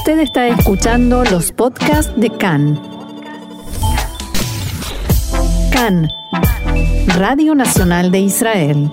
Usted está escuchando los podcasts de CAN. CAN, Radio Nacional de Israel.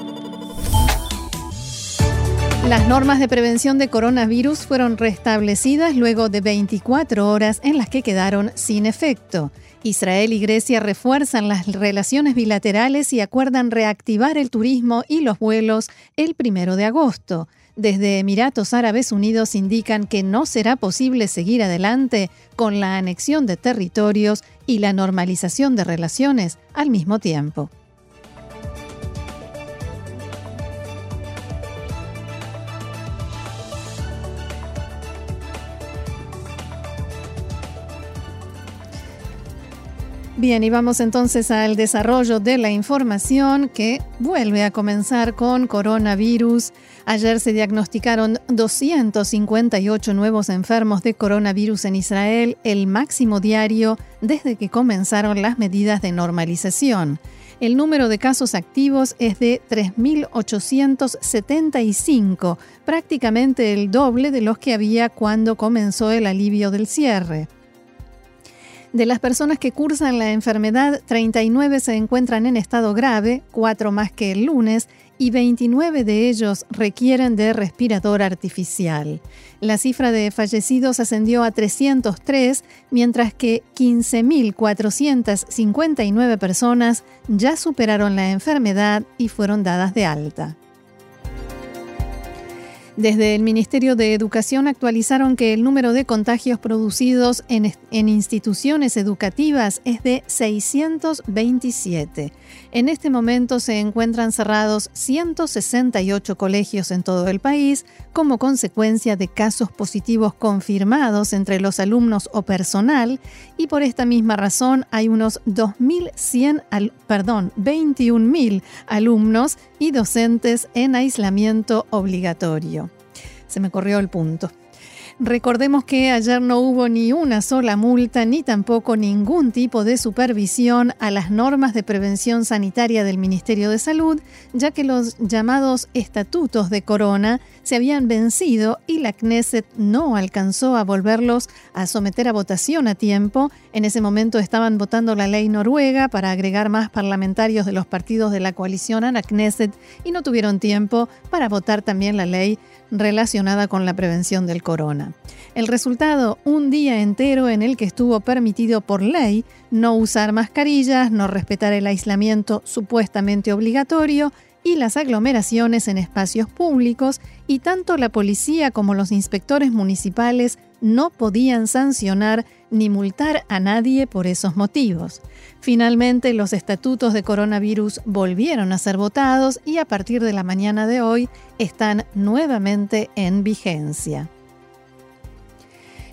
Las normas de prevención de coronavirus fueron restablecidas luego de 24 horas en las que quedaron sin efecto. Israel y Grecia refuerzan las relaciones bilaterales y acuerdan reactivar el turismo y los vuelos el primero de agosto. Desde Emiratos Árabes Unidos indican que no será posible seguir adelante con la anexión de territorios y la normalización de relaciones al mismo tiempo. Bien, y vamos entonces al desarrollo de la información que vuelve a comenzar con coronavirus. Ayer se diagnosticaron 258 nuevos enfermos de coronavirus en Israel, el máximo diario desde que comenzaron las medidas de normalización. El número de casos activos es de 3.875, prácticamente el doble de los que había cuando comenzó el alivio del cierre. De las personas que cursan la enfermedad, 39 se encuentran en estado grave, 4 más que el lunes, y 29 de ellos requieren de respirador artificial. La cifra de fallecidos ascendió a 303, mientras que 15.459 personas ya superaron la enfermedad y fueron dadas de alta. Desde el Ministerio de Educación actualizaron que el número de contagios producidos en, instituciones educativas es de 627. En este momento se encuentran cerrados 168 colegios en todo el país como consecuencia de casos positivos confirmados entre los alumnos o personal y por esta misma razón hay unos 2.100, perdón, 21.000 alumnos y docentes en aislamiento obligatorio. Se me corrió el punto. Recordemos que ayer no hubo ni una sola multa ni tampoco ningún tipo de supervisión a las normas de prevención sanitaria del Ministerio de Salud, ya que los llamados estatutos de corona se habían vencido y la Knesset no alcanzó a volverlos a someter a votación a tiempo. En ese momento estaban votando la ley noruega para agregar más parlamentarios de los partidos de la coalición a la Knesset y no tuvieron tiempo para votar también la ley relacionada con la prevención del corona. El resultado, un día entero en el que estuvo permitido por ley no usar mascarillas, no respetar el aislamiento supuestamente obligatorio y las aglomeraciones en espacios públicos, y tanto la policía como los inspectores municipales no podían sancionar ni multar a nadie por esos motivos. Finalmente, los estatutos de coronavirus volvieron a ser votados y a partir de la mañana de hoy están nuevamente en vigencia.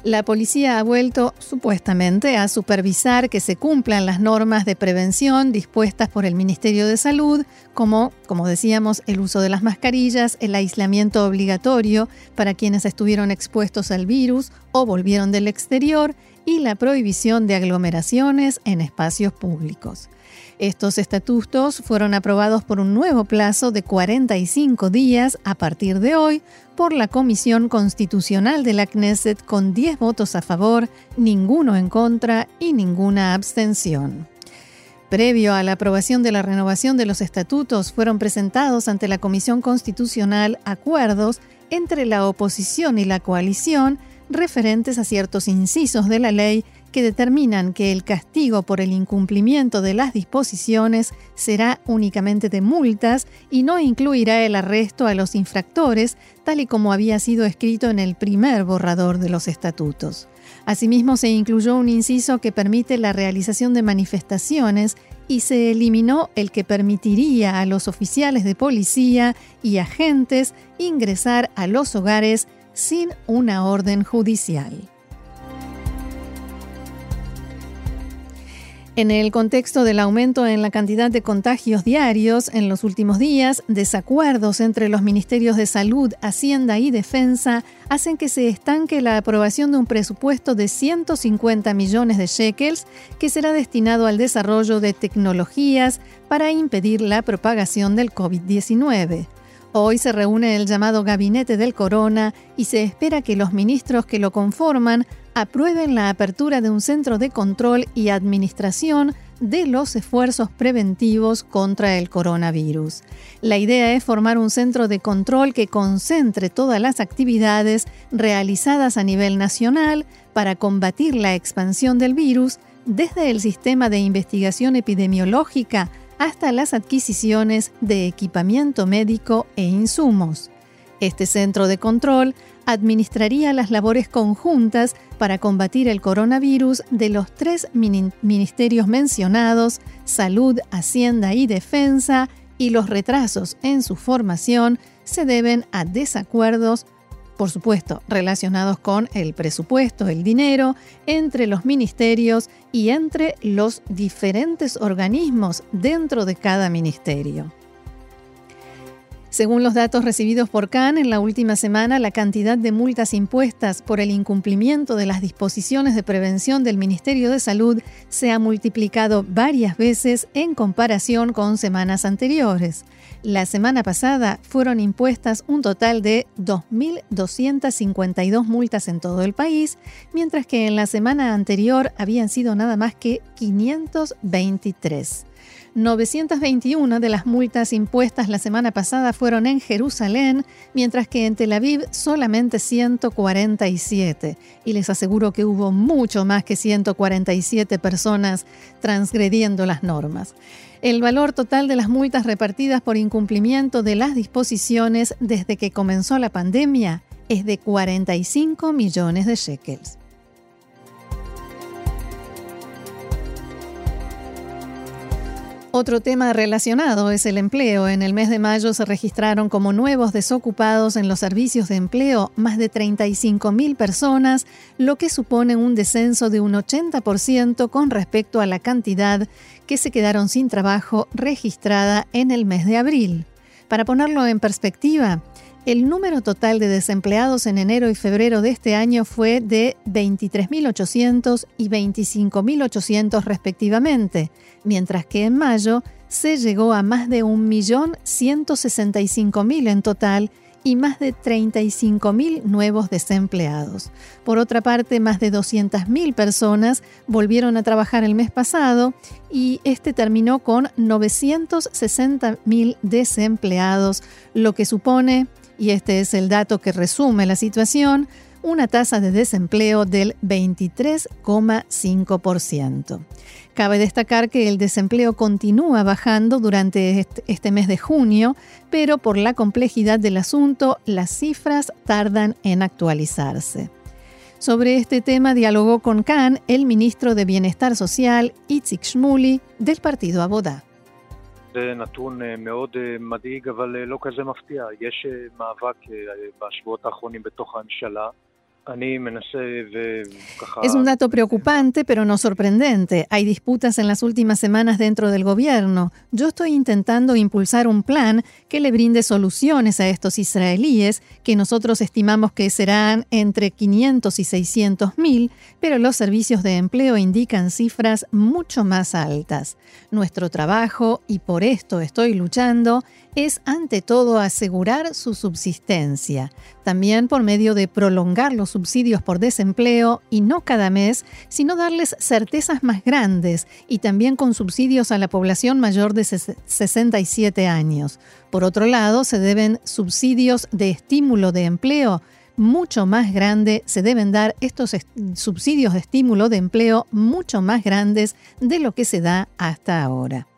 La policía ha vuelto supuestamente a supervisar que se cumplan las normas de prevención dispuestas por el Ministerio de Salud, como, como decíamos, el uso de las mascarillas, el aislamiento obligatorio para quienes estuvieron expuestos al virus o volvieron del exterior y la prohibición de aglomeraciones en espacios públicos. Estos estatutos fueron aprobados por un nuevo plazo de 45 días a partir de hoy por la Comisión Constitucional de la Knesset con 10 votos a favor, ninguno en contra y ninguna abstención. Previo a la aprobación de la renovación de los estatutos, fueron presentados ante la Comisión Constitucional acuerdos entre la oposición y la coalición referentes a ciertos incisos de la ley que determinan que el castigo por el incumplimiento de las disposiciones será únicamente de multas y no incluirá el arresto a los infractores, tal y como había sido escrito en el primer borrador de los estatutos. Asimismo, se incluyó un inciso que permite la realización de manifestaciones y se eliminó el que permitiría a los oficiales de policía y agentes ingresar a los hogares sin una orden judicial. En el contexto del aumento en la cantidad de contagios diarios en los últimos días, desacuerdos entre los ministerios de Salud, Hacienda y Defensa hacen que se estanque la aprobación de un presupuesto de 150 millones de shekels que será destinado al desarrollo de tecnologías para impedir la propagación del COVID-19. Hoy se reúne el llamado Gabinete del Corona y se espera que los ministros que lo conforman aprueben la apertura de un centro de control y administración de los esfuerzos preventivos contra el coronavirus. La idea es formar un centro de control que concentre todas las actividades realizadas a nivel nacional para combatir la expansión del virus desde el sistema de investigación epidemiológica hasta las adquisiciones de equipamiento médico e insumos. Este centro de control administraría las labores conjuntas para combatir el coronavirus de los tres ministerios mencionados, Salud, Hacienda y Defensa, y los retrasos en su formación se deben a desacuerdos por supuesto, relacionados con el presupuesto, el dinero, entre los ministerios y entre los diferentes organismos dentro de cada ministerio. Según los datos recibidos por CAN, en la última semana la cantidad de multas impuestas por el incumplimiento de las disposiciones de prevención del Ministerio de Salud se ha multiplicado varias veces en comparación con semanas anteriores. La semana pasada fueron impuestas un total de 2.252 multas en todo el país, mientras que en la semana anterior habían sido nada más que 523. 921 de las multas impuestas la semana pasada fueron en Jerusalén, mientras que en Tel Aviv solamente 147. Y les aseguro que hubo mucho más que 147 personas transgrediendo las normas. El valor total de las multas repartidas por incumplimiento de las disposiciones desde que comenzó la pandemia es de 45 millones de shekels. Otro tema relacionado es el empleo. En el mes de mayo se registraron como nuevos desocupados en los servicios de empleo más de 35.000 personas, lo que supone un descenso de un 80% con respecto a la cantidad que se quedaron sin trabajo registrada en el mes de abril. Para ponerlo en perspectiva, el número total de desempleados en enero y febrero de este año fue de 23.800 y 25.800 respectivamente, mientras que en mayo se llegó a más de 1.165.000 en total y más de 35.000 nuevos desempleados. Por otra parte, más de 200.000 personas volvieron a trabajar el mes pasado y este terminó con 960.000 desempleados, lo que supone y este es el dato que resume la situación, una tasa de desempleo del 23,5%. Cabe destacar que el desempleo continúa bajando durante este mes de junio, pero por la complejidad del asunto, las cifras tardan en actualizarse. Sobre este tema dialogó con Khan el ministro de Bienestar Social, Itzik Shmuli, del partido Abodá. זה נתון מאוד מדאיג, אבל לא כזה מפתיע. יש מאבק בשבועות האחרונים בתוך הממשלה Es un dato preocupante, pero no sorprendente. Hay disputas en las últimas semanas dentro del gobierno. Yo estoy intentando impulsar un plan que le brinde soluciones a estos israelíes, que nosotros estimamos que serán entre 500 y 600 mil, pero los servicios de empleo indican cifras mucho más altas. Nuestro trabajo, y por esto estoy luchando, es ante todo asegurar su subsistencia, también por medio de prolongar los subsidios por desempleo y no cada mes, sino darles certezas más grandes y también con subsidios a la población mayor de 67 años. Por otro lado, se deben subsidios de estímulo de empleo mucho más grande, se deben dar estos subsidios de estímulo de empleo mucho más grandes de lo que se da hasta ahora.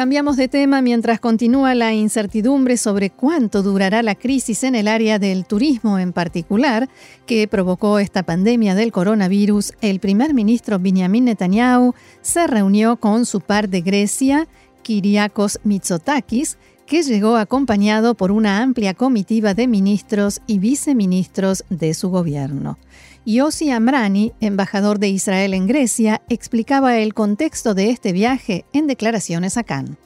Cambiamos de tema mientras continúa la incertidumbre sobre cuánto durará la crisis en el área del turismo en particular que provocó esta pandemia del coronavirus. El primer ministro Benjamin Netanyahu se reunió con su par de Grecia, Kyriakos Mitsotakis, que llegó acompañado por una amplia comitiva de ministros y viceministros de su gobierno. Yossi Amrani, embajador de Israel en Grecia, explicaba el contexto de este viaje en declaraciones a Cannes.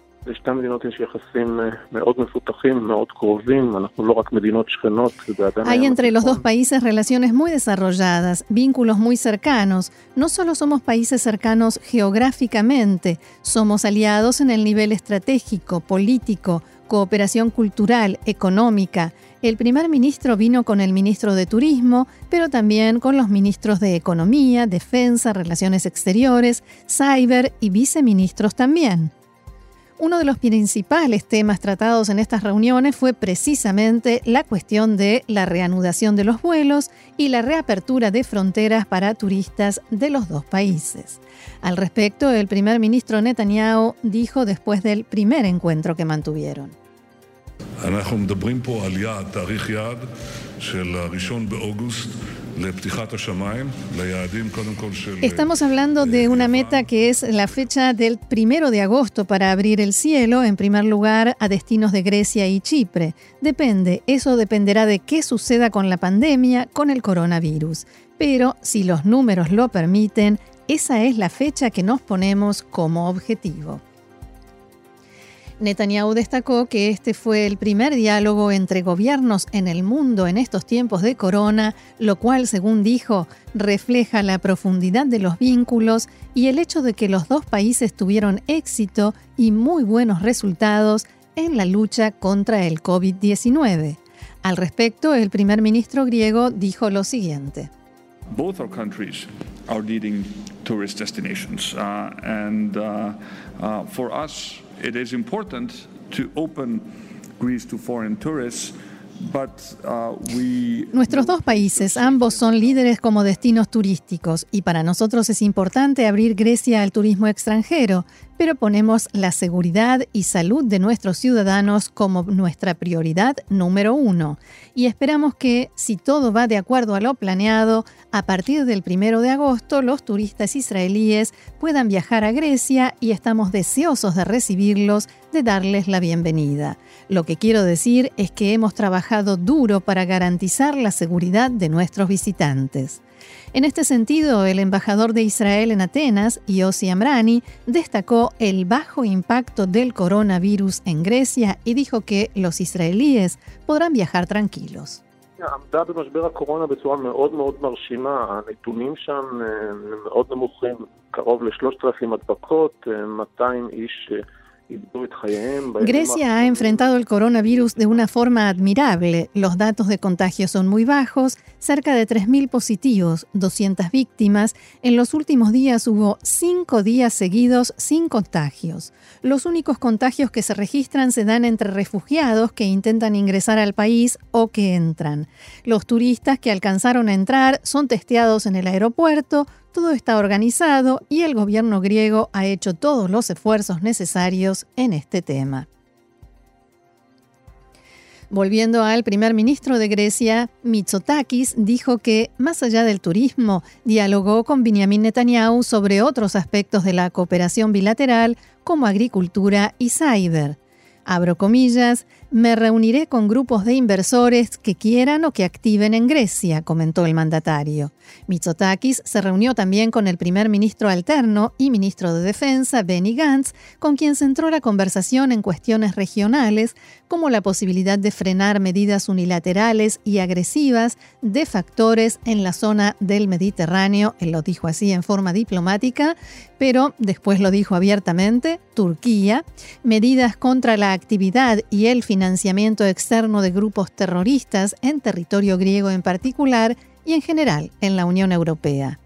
Hay entre los dos países relaciones muy desarrolladas, vínculos muy cercanos. No solo somos países cercanos geográficamente, somos aliados en el nivel estratégico, político, cooperación cultural, económica. El primer ministro vino con el ministro de Turismo, pero también con los ministros de Economía, Defensa, Relaciones Exteriores, Cyber y viceministros también. Uno de los principales temas tratados en estas reuniones fue precisamente la cuestión de la reanudación de los vuelos y la reapertura de fronteras para turistas de los dos países. Al respecto, el primer ministro Netanyahu dijo después del primer encuentro que mantuvieron. Estamos hablando de una meta que es la fecha del primero de agosto para abrir el cielo, en primer lugar, a destinos de Grecia y Chipre. Depende, eso dependerá de qué suceda con la pandemia, con el coronavirus. Pero si los números lo permiten, esa es la fecha que nos ponemos como objetivo. Netanyahu destacó que este fue el primer diálogo entre gobiernos en el mundo en estos tiempos de corona, lo cual, según dijo, refleja la profundidad de los vínculos y el hecho de que los dos países tuvieron éxito y muy buenos resultados en la lucha contra el COVID-19. Al respecto, el primer ministro griego dijo lo siguiente. Both our countries are leading tourist destinations, uh, and uh, uh, for us, it is important to open Greece to foreign tourists. Uh, Nuestros dos países, ambos son líderes como destinos turísticos y para nosotros es importante abrir Grecia al turismo extranjero, pero ponemos la seguridad y salud de nuestros ciudadanos como nuestra prioridad número uno. Y esperamos que, si todo va de acuerdo a lo planeado, a partir del primero de agosto los turistas israelíes puedan viajar a Grecia y estamos deseosos de recibirlos, de darles la bienvenida. Lo que quiero decir es que hemos trabajado duro para garantizar la seguridad de nuestros visitantes. En este sentido, el embajador de Israel en Atenas, Yossi Amrani, destacó el bajo impacto del coronavirus en Grecia y dijo que los israelíes podrán viajar tranquilos. Grecia ha enfrentado el coronavirus de una forma admirable. Los datos de contagio son muy bajos, cerca de 3.000 positivos, 200 víctimas. En los últimos días hubo cinco días seguidos sin contagios. Los únicos contagios que se registran se dan entre refugiados que intentan ingresar al país o que entran. Los turistas que alcanzaron a entrar son testeados en el aeropuerto, todo está organizado y el gobierno griego ha hecho todos los esfuerzos necesarios en este tema. Volviendo al primer ministro de Grecia, Mitsotakis dijo que, más allá del turismo, dialogó con Benjamin Netanyahu sobre otros aspectos de la cooperación bilateral como agricultura y cyber. Abro comillas, me reuniré con grupos de inversores que quieran o que activen en Grecia, comentó el mandatario. Mitsotakis se reunió también con el primer ministro alterno y ministro de Defensa, Benny Gantz, con quien centró la conversación en cuestiones regionales, como la posibilidad de frenar medidas unilaterales y agresivas de factores en la zona del Mediterráneo, él lo dijo así en forma diplomática, pero después lo dijo abiertamente, Turquía, medidas contra la actividad y el financiamiento financiamiento externo de grupos terroristas en territorio griego en particular y en general en la Unión Europea.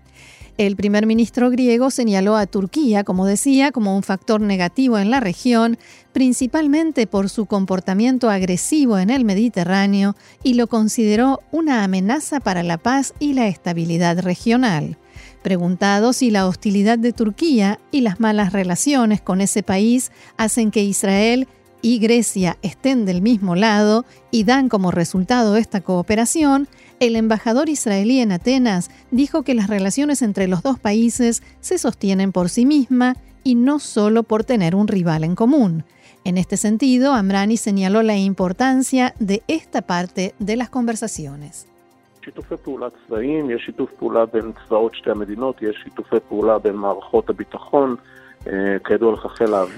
El primer ministro griego señaló a Turquía, como decía, como un factor negativo en la región, principalmente por su comportamiento agresivo en el Mediterráneo, y lo consideró una amenaza para la paz y la estabilidad regional. Preguntado si la hostilidad de Turquía y las malas relaciones con ese país hacen que Israel y Grecia estén del mismo lado y dan como resultado esta cooperación, el embajador israelí en Atenas dijo que las relaciones entre los dos países se sostienen por sí misma y no solo por tener un rival en común. En este sentido, Amrani señaló la importancia de esta parte de las conversaciones.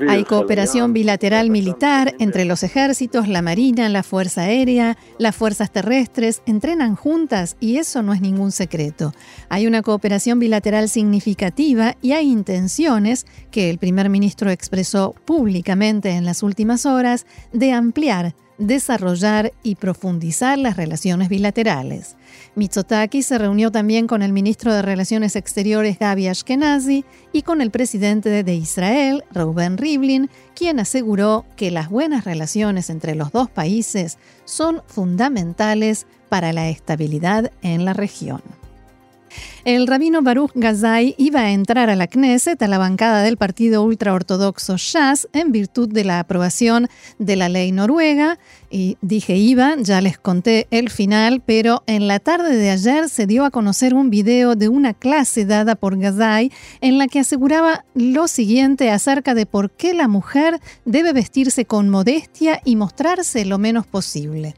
Hay cooperación bilateral militar entre los ejércitos, la marina, la fuerza aérea, las fuerzas terrestres, entrenan juntas y eso no es ningún secreto. Hay una cooperación bilateral significativa y hay intenciones que el primer ministro expresó públicamente en las últimas horas de ampliar desarrollar y profundizar las relaciones bilaterales. Mitsotakis se reunió también con el ministro de Relaciones Exteriores Gaby Ashkenazi y con el presidente de Israel, Reuben Rivlin, quien aseguró que las buenas relaciones entre los dos países son fundamentales para la estabilidad en la región. El rabino Baruch Gazai iba a entrar a la Knesset, a la bancada del partido ultraortodoxo Shas, en virtud de la aprobación de la ley noruega. Y dije iba, ya les conté el final, pero en la tarde de ayer se dio a conocer un video de una clase dada por Gazai en la que aseguraba lo siguiente acerca de por qué la mujer debe vestirse con modestia y mostrarse lo menos posible.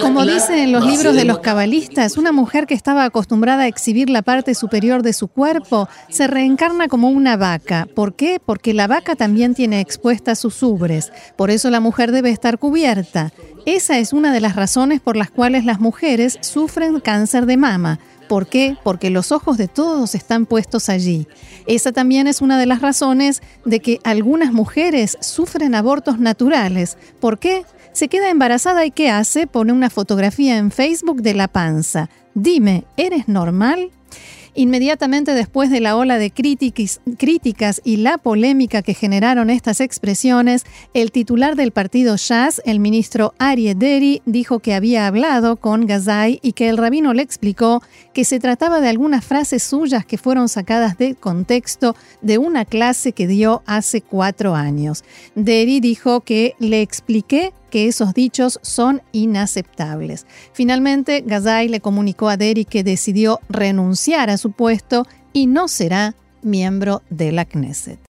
Como dice en los libros de los cabalistas, una mujer que estaba acostumbrada a exhibir la parte superior de su cuerpo se reencarna como una vaca. ¿Por qué? Porque la vaca también tiene expuestas sus ubres. Por eso la mujer debe estar cubierta. Esa es una de las razones por las cuales las mujeres sufren cáncer de mama ¿Por qué? Porque los ojos de todos están puestos allí. Esa también es una de las razones de que algunas mujeres sufren abortos naturales. ¿Por qué? Se queda embarazada y ¿qué hace? Pone una fotografía en Facebook de la panza. Dime, ¿eres normal? Inmediatamente después de la ola de críticas y la polémica que generaron estas expresiones, el titular del partido Shas, el ministro Arie Deri, dijo que había hablado con Gazai y que el rabino le explicó que se trataba de algunas frases suyas que fueron sacadas de contexto de una clase que dio hace cuatro años. Deri dijo que le expliqué que esos dichos son inaceptables. Finalmente, Gazai le comunicó a Derry que decidió renunciar a su puesto y no será miembro de la Knesset.